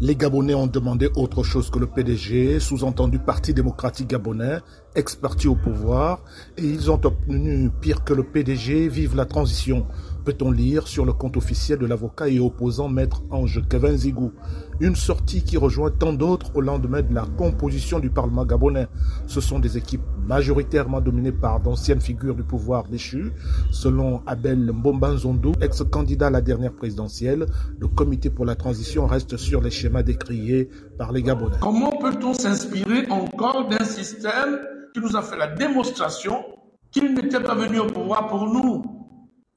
Les Gabonais ont demandé autre chose que le PDG, sous-entendu Parti démocratique gabonais, exparti au pouvoir, et ils ont obtenu pire que le PDG, vive la transition peut-on lire sur le compte officiel de l'avocat et opposant maître Ange Kevin Zigou. Une sortie qui rejoint tant d'autres au lendemain de la composition du Parlement gabonais. Ce sont des équipes majoritairement dominées par d'anciennes figures du pouvoir déchu. Selon Abel Mbomba ex-candidat à la dernière présidentielle, le comité pour la transition reste sur les décriés par les Gabonais. Comment peut-on s'inspirer encore d'un système qui nous a fait la démonstration qu'il n'était pas venu au pouvoir pour nous,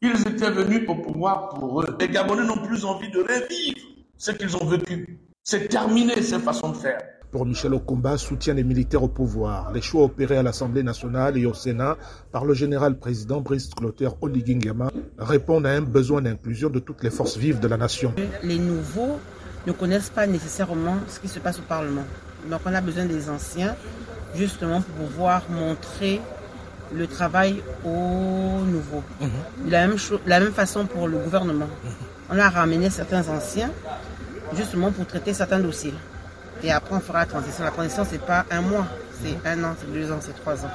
ils étaient venus au pouvoir pour eux. Les Gabonais n'ont plus envie de revivre ce qu'ils ont vécu. C'est terminé cette façon de faire. Pour Michel Okumba, soutient les militaires au pouvoir. Les choix opérés à l'Assemblée nationale et au Sénat par le général président Brice Clotaire Oligingama répondent à un besoin d'inclusion de toutes les forces vives de la nation. Les nouveaux ne connaissent pas nécessairement ce qui se passe au Parlement. Donc on a besoin des anciens justement pour pouvoir montrer le travail au nouveau. Mhm. la, même la même façon pour le gouvernement. Mhm. On a ramené certains anciens justement pour traiter certains dossiers. Et après, on fera la transition. La transition, c'est pas un mois, c'est mhm. un an, c'est deux ans, c'est trois ans.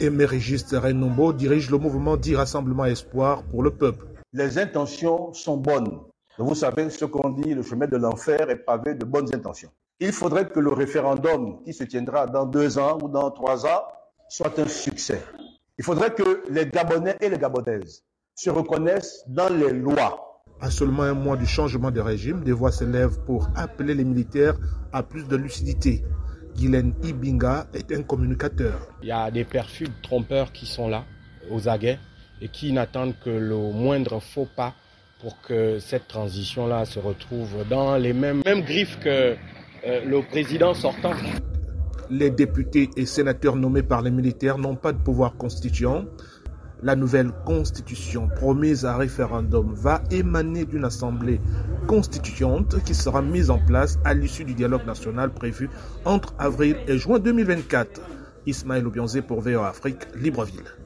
Émérigiste Renombo dirige le mouvement dit Rassemblement Espoir pour le peuple. Les intentions sont bonnes. Vous savez ce qu'on dit, le chemin de l'enfer est pavé de bonnes intentions. Il faudrait que le référendum qui se tiendra dans deux ans ou dans trois ans soit un succès. Il faudrait que les Gabonais et les Gabonaises se reconnaissent dans les lois. À seulement un mois du changement de régime, des voix s'élèvent pour appeler les militaires à plus de lucidité. Guylaine Ibinga est un communicateur. Il y a des perfus trompeurs qui sont là, aux aguets, et qui n'attendent que le moindre faux pas pour que cette transition-là se retrouve dans les mêmes, griffes que euh, le président sortant les députés et sénateurs nommés par les militaires n'ont pas de pouvoir constituant. La nouvelle constitution promise à référendum va émaner d'une assemblée constituante qui sera mise en place à l'issue du dialogue national prévu entre avril et juin 2024. Ismaël Obionzé pour VO Afrique, Libreville.